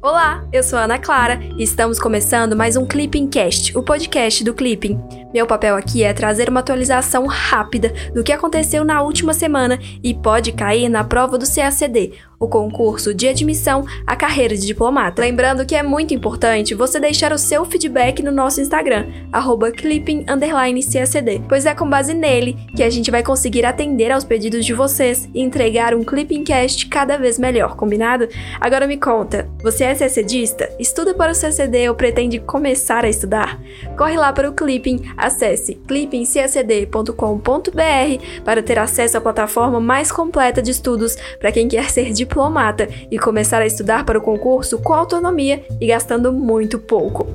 Olá, eu sou Ana Clara e estamos começando mais um Clipping Cast, o podcast do Clipping. Meu papel aqui é trazer uma atualização rápida do que aconteceu na última semana e pode cair na prova do CACD, o concurso de admissão à carreira de diplomata. Lembrando que é muito importante você deixar o seu feedback no nosso Instagram, clipping_cacd, pois é com base nele que a gente vai conseguir atender aos pedidos de vocês e entregar um Clipping Cast cada vez melhor, combinado? Agora me conta, você é CACDista? Estuda para o CACD ou pretende começar a estudar? Corre lá para o Clipping, acesse clippingcacd.com.br para ter acesso à plataforma mais completa de estudos para quem quer ser diplomata diplomata e começar a estudar para o concurso com autonomia e gastando muito pouco.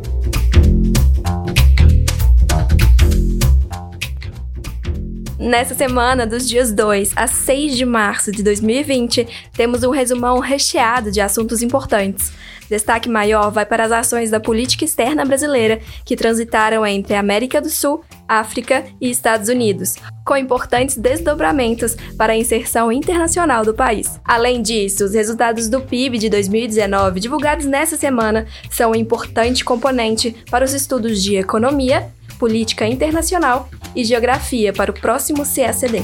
Nessa semana, dos dias 2 a 6 de março de 2020, temos um resumão recheado de assuntos importantes. Destaque maior vai para as ações da política externa brasileira que transitaram entre América do Sul, África e Estados Unidos, com importantes desdobramentos para a inserção internacional do país. Além disso, os resultados do PIB de 2019 divulgados nessa semana são um importante componente para os estudos de economia, política internacional e geografia para o próximo CACD.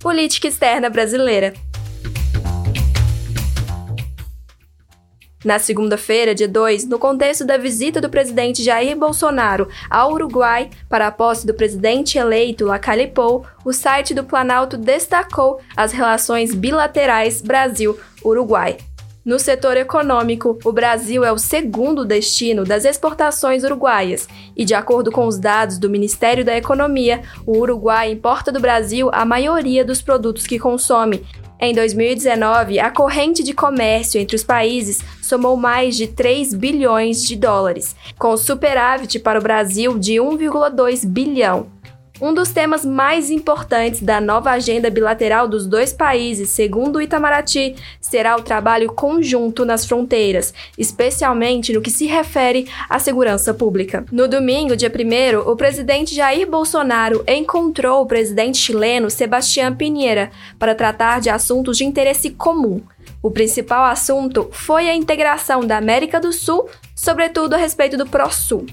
Política externa brasileira. Na segunda-feira, dia 2, no contexto da visita do presidente Jair Bolsonaro ao Uruguai para a posse do presidente eleito Lacalle Pou, o site do Planalto destacou as relações bilaterais Brasil-Uruguai. No setor econômico, o Brasil é o segundo destino das exportações uruguaias, e de acordo com os dados do Ministério da Economia, o Uruguai importa do Brasil a maioria dos produtos que consome, em 2019, a corrente de comércio entre os países somou mais de 3 bilhões de dólares, com superávit para o Brasil de 1,2 bilhão. Um dos temas mais importantes da nova agenda bilateral dos dois países, segundo o Itamaraty, será o trabalho conjunto nas fronteiras, especialmente no que se refere à segurança pública. No domingo, dia 1, o presidente Jair Bolsonaro encontrou o presidente chileno Sebastián Pinheira para tratar de assuntos de interesse comum. O principal assunto foi a integração da América do Sul, sobretudo a respeito do Prosul.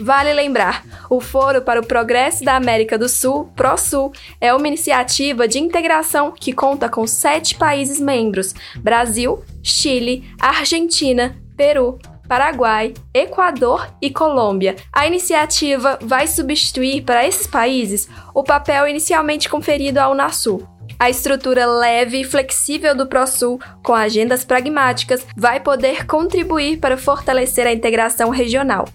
Vale lembrar, o Foro para o Progresso da América do Sul, ProSul, é uma iniciativa de integração que conta com sete países membros: Brasil, Chile, Argentina, Peru, Paraguai, Equador e Colômbia. A iniciativa vai substituir para esses países o papel inicialmente conferido ao Unasul. A estrutura leve e flexível do ProSul, com agendas pragmáticas, vai poder contribuir para fortalecer a integração regional.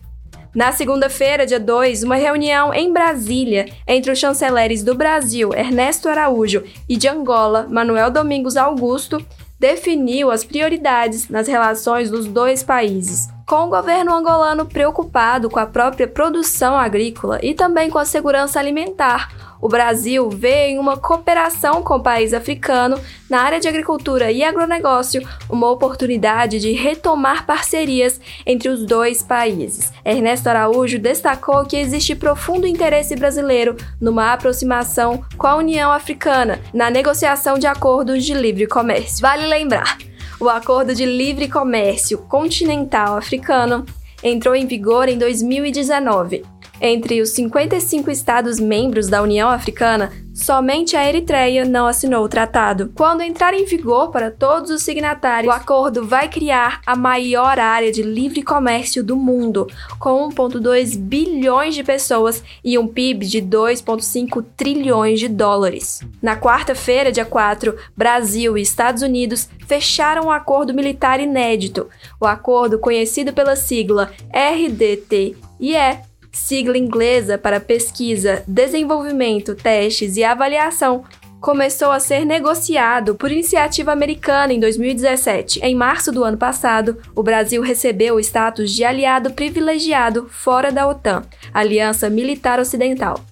Na segunda-feira, dia 2, uma reunião em Brasília entre os chanceleres do Brasil, Ernesto Araújo, e de Angola, Manuel Domingos Augusto, definiu as prioridades nas relações dos dois países. Com o governo angolano preocupado com a própria produção agrícola e também com a segurança alimentar, o Brasil vê em uma cooperação com o país africano na área de agricultura e agronegócio uma oportunidade de retomar parcerias entre os dois países. Ernesto Araújo destacou que existe profundo interesse brasileiro numa aproximação com a União Africana na negociação de acordos de livre comércio. Vale lembrar, o Acordo de Livre Comércio Continental Africano entrou em vigor em 2019 entre os 55 Estados membros da União Africana, somente a Eritreia não assinou o tratado. Quando entrar em vigor para todos os signatários, o acordo vai criar a maior área de livre comércio do mundo, com 1,2 bilhões de pessoas e um PIB de 2,5 trilhões de dólares. Na quarta-feira, dia 4, Brasil e Estados Unidos fecharam um acordo militar inédito. O acordo, conhecido pela sigla RDT, e é sigla inglesa para pesquisa, desenvolvimento, testes e avaliação, começou a ser negociado por iniciativa americana em 2017. Em março do ano passado, o Brasil recebeu o status de aliado privilegiado fora da OTAN, Aliança Militar Ocidental.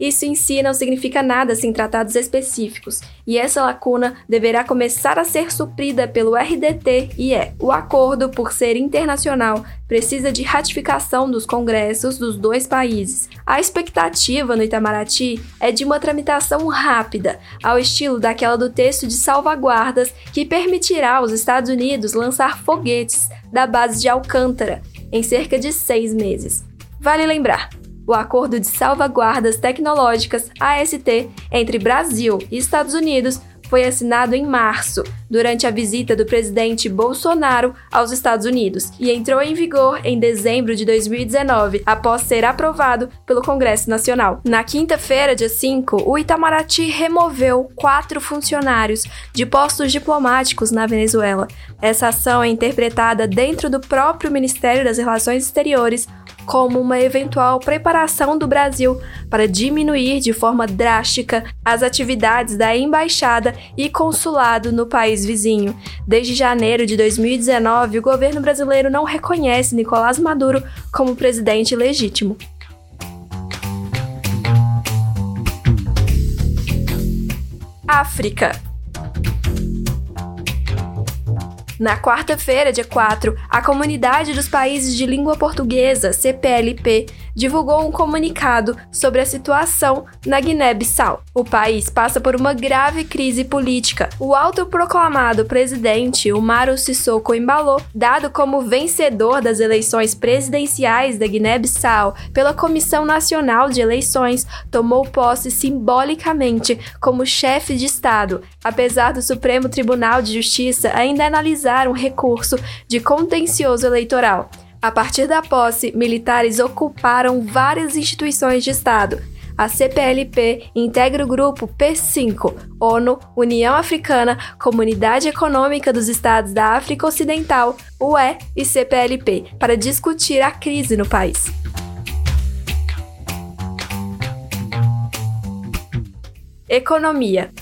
Isso em si não significa nada sem tratados específicos, e essa lacuna deverá começar a ser suprida pelo RDT e é. O acordo, por ser internacional, precisa de ratificação dos congressos dos dois países. A expectativa no Itamaraty é de uma tramitação rápida, ao estilo daquela do texto de salvaguardas que permitirá aos Estados Unidos lançar foguetes da base de Alcântara em cerca de seis meses. Vale lembrar, o Acordo de Salvaguardas Tecnológicas AST entre Brasil e Estados Unidos foi assinado em março, durante a visita do presidente Bolsonaro aos Estados Unidos, e entrou em vigor em dezembro de 2019, após ser aprovado pelo Congresso Nacional. Na quinta-feira, dia 5, o Itamaraty removeu quatro funcionários de postos diplomáticos na Venezuela. Essa ação é interpretada dentro do próprio Ministério das Relações Exteriores como uma eventual preparação do Brasil para diminuir de forma drástica as atividades da embaixada e consulado no país vizinho. Desde janeiro de 2019, o governo brasileiro não reconhece Nicolás Maduro como presidente legítimo. África Na quarta-feira, dia 4, a Comunidade dos Países de Língua Portuguesa, CPLP, divulgou um comunicado sobre a situação na Guiné-Bissau. O país passa por uma grave crise política. O autoproclamado presidente Umaru Sissoko Embalo, dado como vencedor das eleições presidenciais da Guiné-Bissau pela Comissão Nacional de Eleições, tomou posse simbolicamente como chefe de Estado, apesar do Supremo Tribunal de Justiça ainda analisar um recurso de contencioso eleitoral. A partir da posse, militares ocuparam várias instituições de Estado. A CPLP integra o grupo P5, ONU, União Africana, Comunidade Econômica dos Estados da África Ocidental, UE e CPLP, para discutir a crise no país. Economia.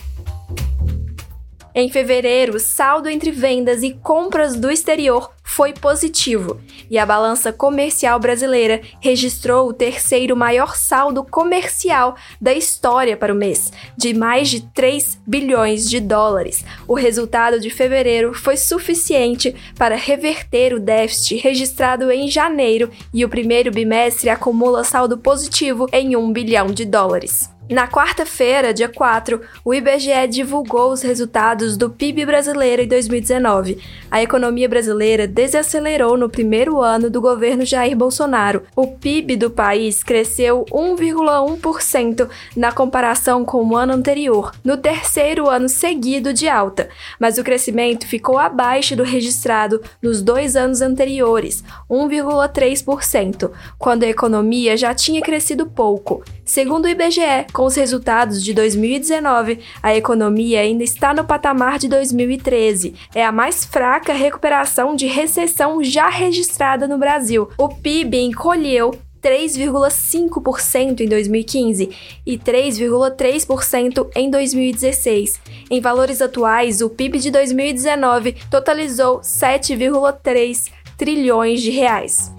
Em fevereiro, o saldo entre vendas e compras do exterior foi positivo e a balança comercial brasileira registrou o terceiro maior saldo comercial da história para o mês, de mais de 3 bilhões de dólares. O resultado de fevereiro foi suficiente para reverter o déficit registrado em janeiro e o primeiro bimestre acumula saldo positivo em 1 bilhão de dólares. Na quarta-feira, dia 4, o IBGE divulgou os resultados do PIB brasileiro em 2019. A economia brasileira desacelerou no primeiro ano do governo Jair Bolsonaro. O PIB do país cresceu 1,1% na comparação com o ano anterior, no terceiro ano seguido de alta, mas o crescimento ficou abaixo do registrado nos dois anos anteriores, 1,3%, quando a economia já tinha crescido pouco. Segundo o IBGE, com os resultados de 2019, a economia ainda está no patamar de 2013. É a mais fraca recuperação de recessão já registrada no Brasil. O PIB encolheu 3,5% em 2015 e 3,3% em 2016. Em valores atuais, o PIB de 2019 totalizou 7,3 trilhões de reais.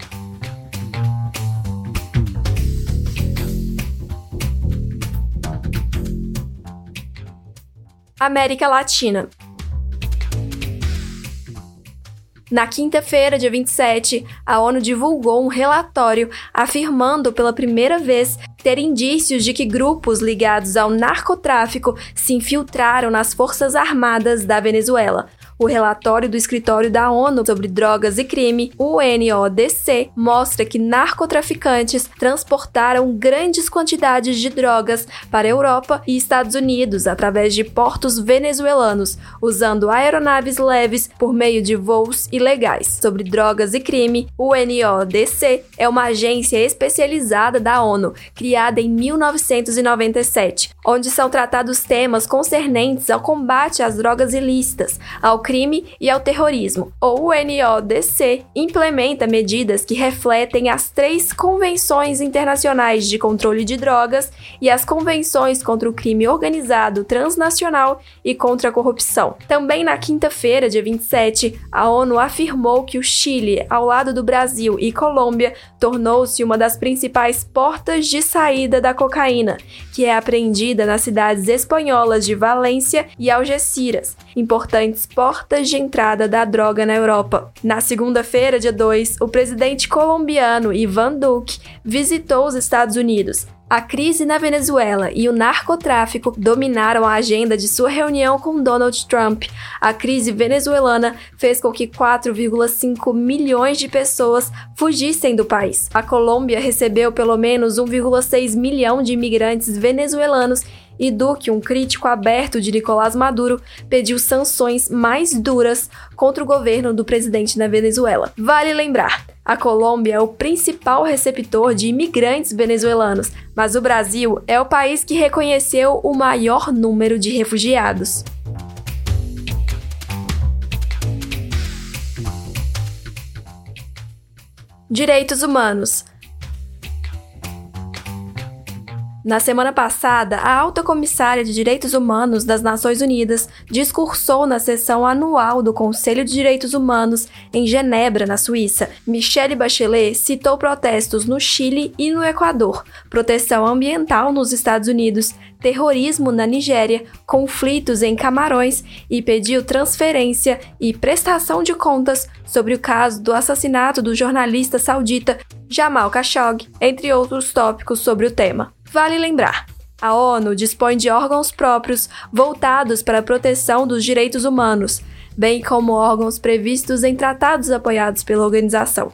América Latina. Na quinta-feira, dia 27, a ONU divulgou um relatório afirmando pela primeira vez ter indícios de que grupos ligados ao narcotráfico se infiltraram nas Forças Armadas da Venezuela, o relatório do Escritório da ONU sobre Drogas e Crime, UNODC, mostra que narcotraficantes transportaram grandes quantidades de drogas para a Europa e Estados Unidos através de portos venezuelanos, usando aeronaves leves por meio de voos ilegais. Sobre drogas e crime, o UNODC é uma agência especializada da ONU, criada em 1997, onde são tratados temas concernentes ao combate às drogas ilícitas, ao crime e ao terrorismo. O UNODC implementa medidas que refletem as três convenções internacionais de controle de drogas e as convenções contra o crime organizado transnacional e contra a corrupção. Também na quinta-feira, dia 27, a ONU afirmou que o Chile, ao lado do Brasil e Colômbia, tornou-se uma das principais portas de saída da cocaína, que é apreendida nas cidades espanholas de Valência e Algeciras, importantes portas de entrada da droga na Europa. Na segunda-feira, dia 2, o presidente colombiano Ivan Duque visitou os Estados Unidos a crise na Venezuela e o narcotráfico dominaram a agenda de sua reunião com Donald Trump. A crise venezuelana fez com que 4,5 milhões de pessoas fugissem do país. A Colômbia recebeu pelo menos 1,6 milhão de imigrantes venezuelanos e Duque, um crítico aberto de Nicolás Maduro, pediu sanções mais duras contra o governo do presidente na Venezuela. Vale lembrar, a Colômbia é o principal receptor de imigrantes venezuelanos, mas o Brasil é o país que reconheceu o maior número de refugiados. Direitos Humanos Na semana passada, a alta comissária de Direitos Humanos das Nações Unidas discursou na sessão anual do Conselho de Direitos Humanos em Genebra, na Suíça. Michelle Bachelet citou protestos no Chile e no Equador, proteção ambiental nos Estados Unidos, terrorismo na Nigéria, conflitos em Camarões e pediu transferência e prestação de contas sobre o caso do assassinato do jornalista saudita Jamal Khashoggi, entre outros tópicos sobre o tema. Vale lembrar, a ONU dispõe de órgãos próprios voltados para a proteção dos direitos humanos, bem como órgãos previstos em tratados apoiados pela organização.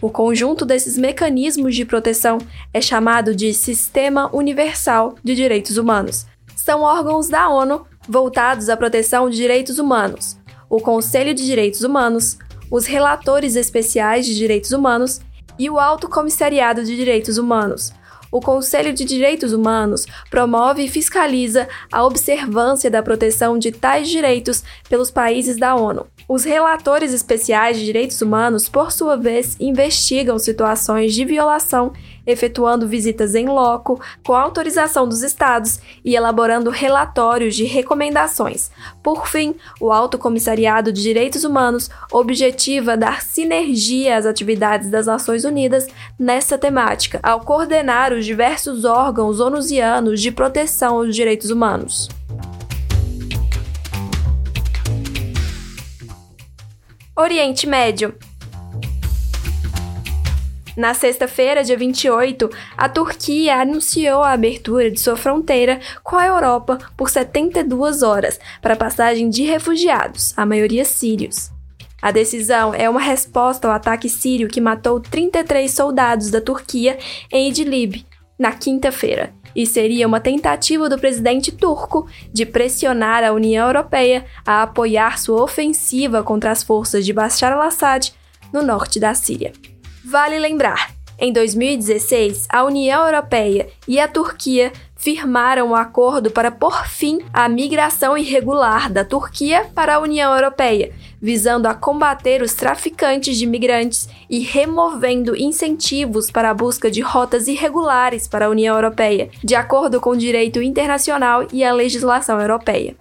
O conjunto desses mecanismos de proteção é chamado de Sistema Universal de Direitos Humanos. São órgãos da ONU voltados à proteção de direitos humanos, o Conselho de Direitos Humanos, os relatores especiais de direitos humanos e o Alto Comissariado de Direitos Humanos, o Conselho de Direitos Humanos promove e fiscaliza a observância da proteção de tais direitos pelos países da ONU. Os relatores especiais de direitos humanos, por sua vez, investigam situações de violação, efetuando visitas em loco, com autorização dos estados e elaborando relatórios de recomendações. Por fim, o Alto Comissariado de Direitos Humanos objetiva dar sinergia às atividades das Nações Unidas nessa temática, ao coordenar os diversos órgãos onusianos de proteção aos direitos humanos. Oriente Médio. Na sexta-feira, dia 28, a Turquia anunciou a abertura de sua fronteira com a Europa por 72 horas para passagem de refugiados, a maioria sírios. A decisão é uma resposta ao ataque sírio que matou 33 soldados da Turquia em Idlib na quinta-feira e seria uma tentativa do presidente turco de pressionar a União Europeia a apoiar sua ofensiva contra as forças de Bashar al-Assad no norte da Síria. Vale lembrar, em 2016, a União Europeia e a Turquia firmaram um acordo para pôr fim à migração irregular da Turquia para a União Europeia, visando a combater os traficantes de migrantes e removendo incentivos para a busca de rotas irregulares para a União Europeia, de acordo com o direito internacional e a legislação europeia.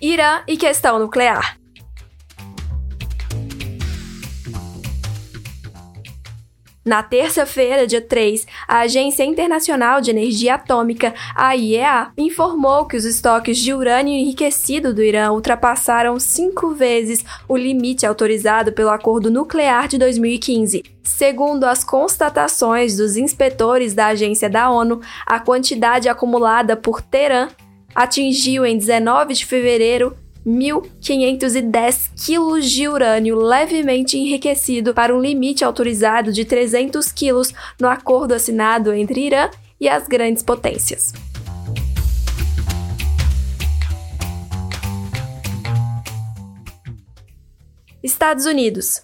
Irã e questão nuclear. Na terça-feira, dia 3, a Agência Internacional de Energia Atômica, a IEA, informou que os estoques de urânio enriquecido do Irã ultrapassaram cinco vezes o limite autorizado pelo Acordo Nuclear de 2015. Segundo as constatações dos inspetores da agência da ONU, a quantidade acumulada por Teherã atingiu em 19 de fevereiro 1.510 quilos de urânio levemente enriquecido para um limite autorizado de 300 quilos no acordo assinado entre Irã e as grandes potências. Estados Unidos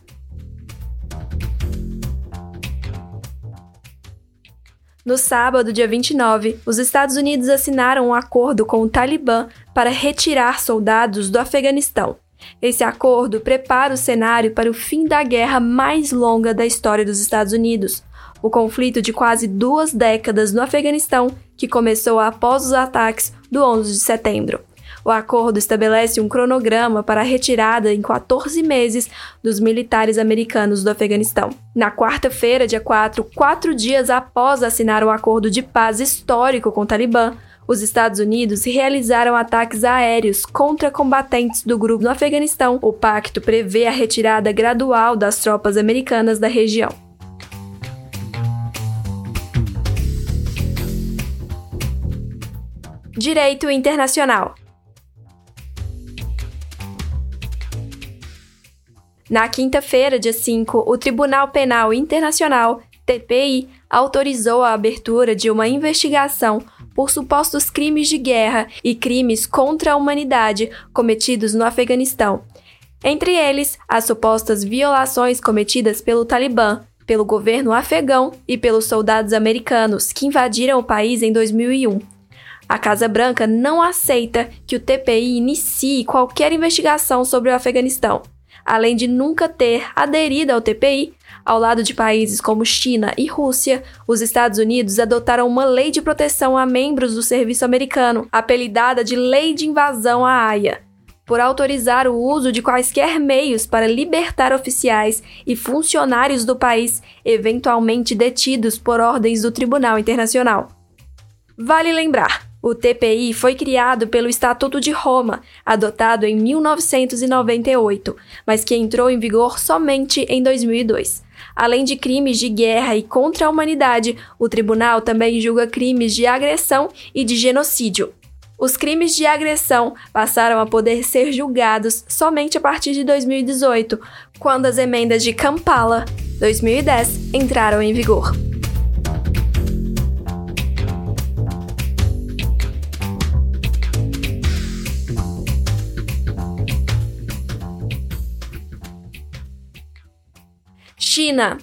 No sábado, dia 29, os Estados Unidos assinaram um acordo com o Talibã para retirar soldados do Afeganistão. Esse acordo prepara o cenário para o fim da guerra mais longa da história dos Estados Unidos, o conflito de quase duas décadas no Afeganistão, que começou após os ataques do 11 de setembro. O acordo estabelece um cronograma para a retirada em 14 meses dos militares americanos do Afeganistão. Na quarta-feira, dia 4, quatro dias após assinar o acordo de paz histórico com o Talibã, os Estados Unidos realizaram ataques aéreos contra combatentes do grupo no Afeganistão. O pacto prevê a retirada gradual das tropas americanas da região. Direito Internacional Na quinta-feira, dia 5, o Tribunal Penal Internacional, TPI, autorizou a abertura de uma investigação por supostos crimes de guerra e crimes contra a humanidade cometidos no Afeganistão. Entre eles, as supostas violações cometidas pelo Talibã, pelo governo afegão e pelos soldados americanos que invadiram o país em 2001. A Casa Branca não aceita que o TPI inicie qualquer investigação sobre o Afeganistão além de nunca ter aderido ao TPI, ao lado de países como China e Rússia, os Estados Unidos adotaram uma lei de proteção a membros do serviço americano, apelidada de Lei de Invasão à Haia, por autorizar o uso de quaisquer meios para libertar oficiais e funcionários do país eventualmente detidos por ordens do Tribunal Internacional. Vale lembrar, o TPI foi criado pelo Estatuto de Roma, adotado em 1998, mas que entrou em vigor somente em 2002. Além de crimes de guerra e contra a humanidade, o tribunal também julga crimes de agressão e de genocídio. Os crimes de agressão passaram a poder ser julgados somente a partir de 2018, quando as emendas de Kampala 2010 entraram em vigor. China.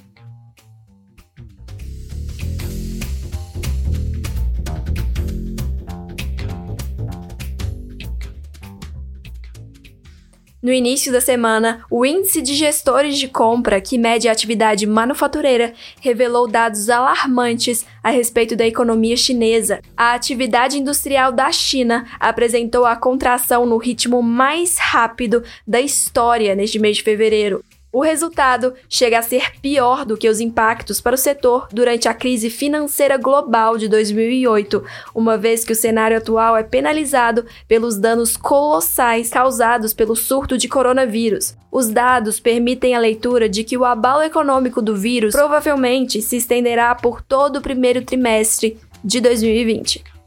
No início da semana, o índice de gestores de compra, que mede a atividade manufatureira, revelou dados alarmantes a respeito da economia chinesa. A atividade industrial da China apresentou a contração no ritmo mais rápido da história neste mês de fevereiro. O resultado chega a ser pior do que os impactos para o setor durante a crise financeira global de 2008, uma vez que o cenário atual é penalizado pelos danos colossais causados pelo surto de coronavírus. Os dados permitem a leitura de que o abalo econômico do vírus provavelmente se estenderá por todo o primeiro trimestre de 2020.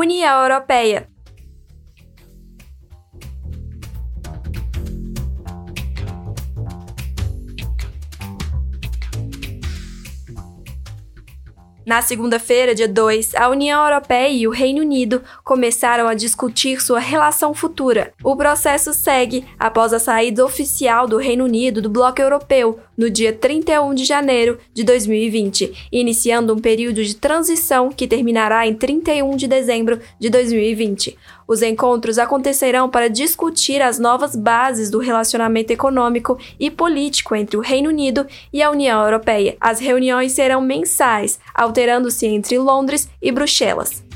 União Europeia. Na segunda-feira, dia 2, a União Europeia e o Reino Unido começaram a discutir sua relação futura. O processo segue após a saída oficial do Reino Unido do bloco europeu no dia 31 de janeiro de 2020, iniciando um período de transição que terminará em 31 de dezembro de 2020. Os encontros acontecerão para discutir as novas bases do relacionamento econômico e político entre o Reino Unido e a União Europeia. As reuniões serão mensais, alterando-se entre Londres e Bruxelas.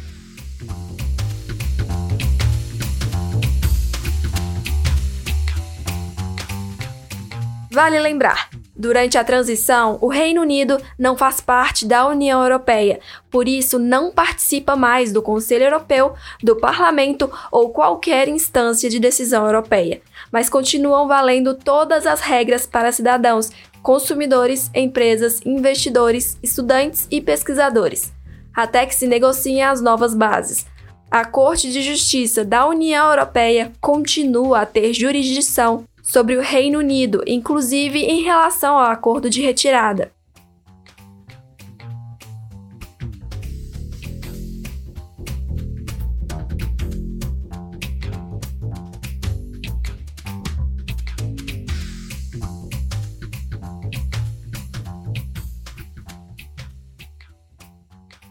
Vale lembrar, Durante a transição, o Reino Unido não faz parte da União Europeia, por isso não participa mais do Conselho Europeu, do Parlamento ou qualquer instância de decisão europeia, mas continuam valendo todas as regras para cidadãos, consumidores, empresas, investidores, estudantes e pesquisadores, até que se negociem as novas bases. A Corte de Justiça da União Europeia continua a ter jurisdição sobre o Reino Unido, inclusive em relação ao acordo de retirada.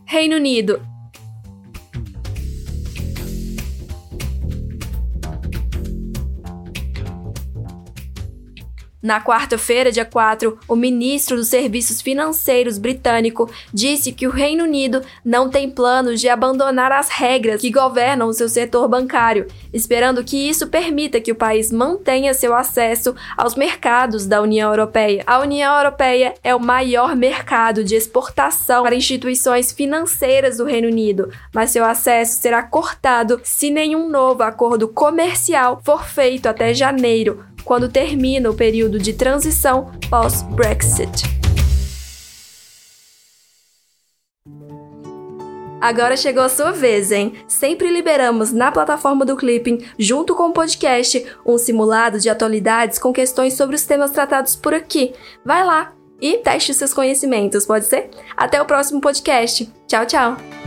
Reino Unido Na quarta-feira, dia 4, o ministro dos Serviços Financeiros britânico disse que o Reino Unido não tem planos de abandonar as regras que governam o seu setor bancário, esperando que isso permita que o país mantenha seu acesso aos mercados da União Europeia. A União Europeia é o maior mercado de exportação para instituições financeiras do Reino Unido, mas seu acesso será cortado se nenhum novo acordo comercial for feito até janeiro quando termina o período de transição pós-Brexit. Agora chegou a sua vez, hein? Sempre liberamos na plataforma do Clipping, junto com o podcast, um simulado de atualidades com questões sobre os temas tratados por aqui. Vai lá e teste seus conhecimentos, pode ser? Até o próximo podcast. Tchau, tchau!